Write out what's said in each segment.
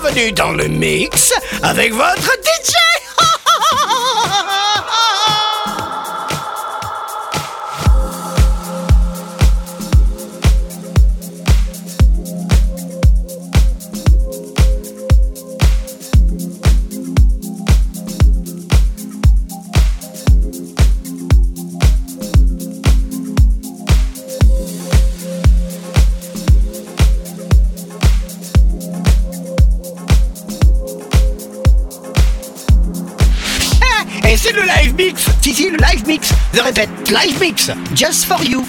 bienvenue dans le mix avec votre DJ Je répète, Live Mix, just for you.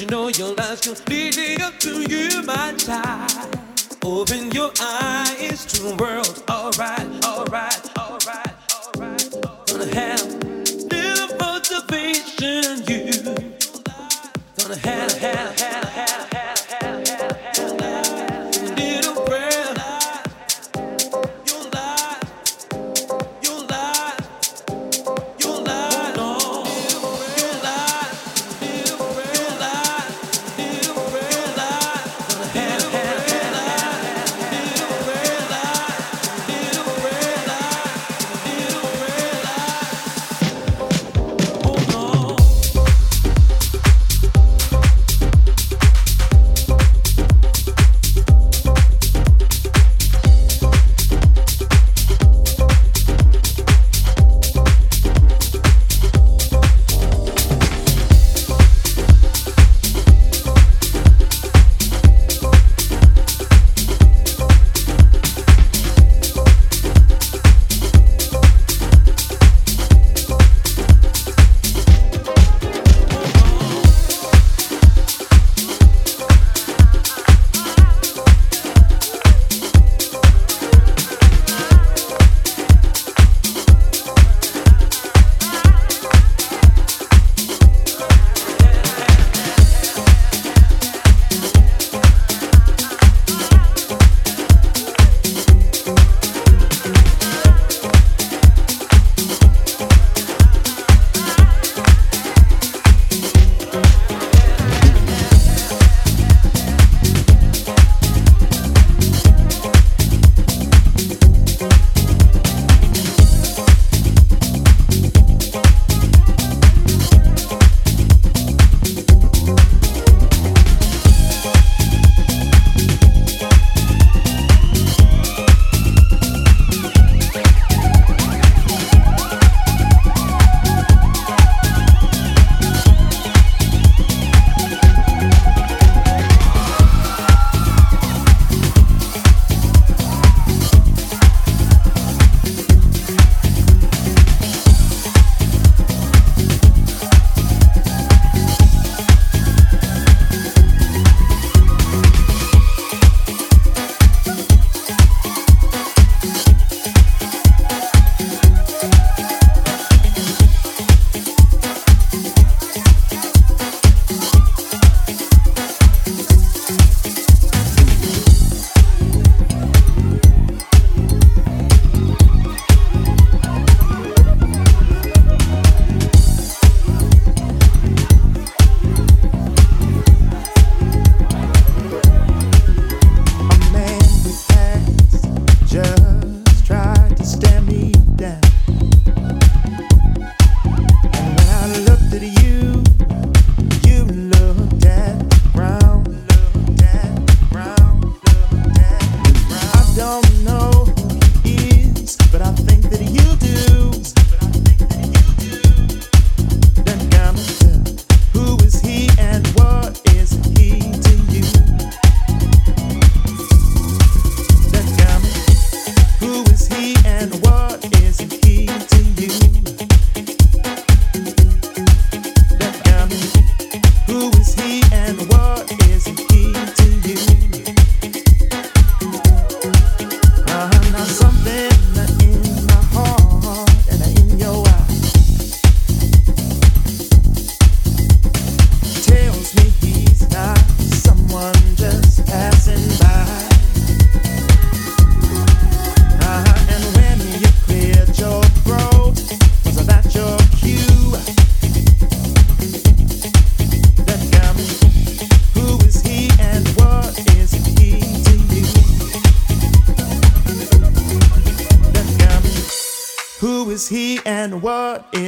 you know your life's completely up to you, my child. Open your eyes to the world. Alright, alright, alright, alright. Gonna have a little motivation, you. Gonna have, have, have.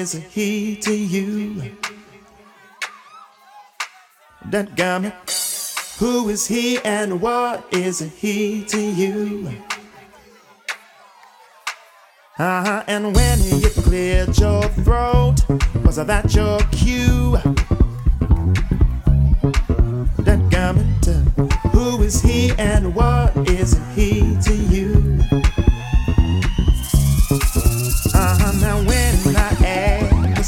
is he to you? That got me. Who is he and what is he to you? Uh-huh. And when you cleared your throat, was that your cue? That garment, who is he and what is he to you?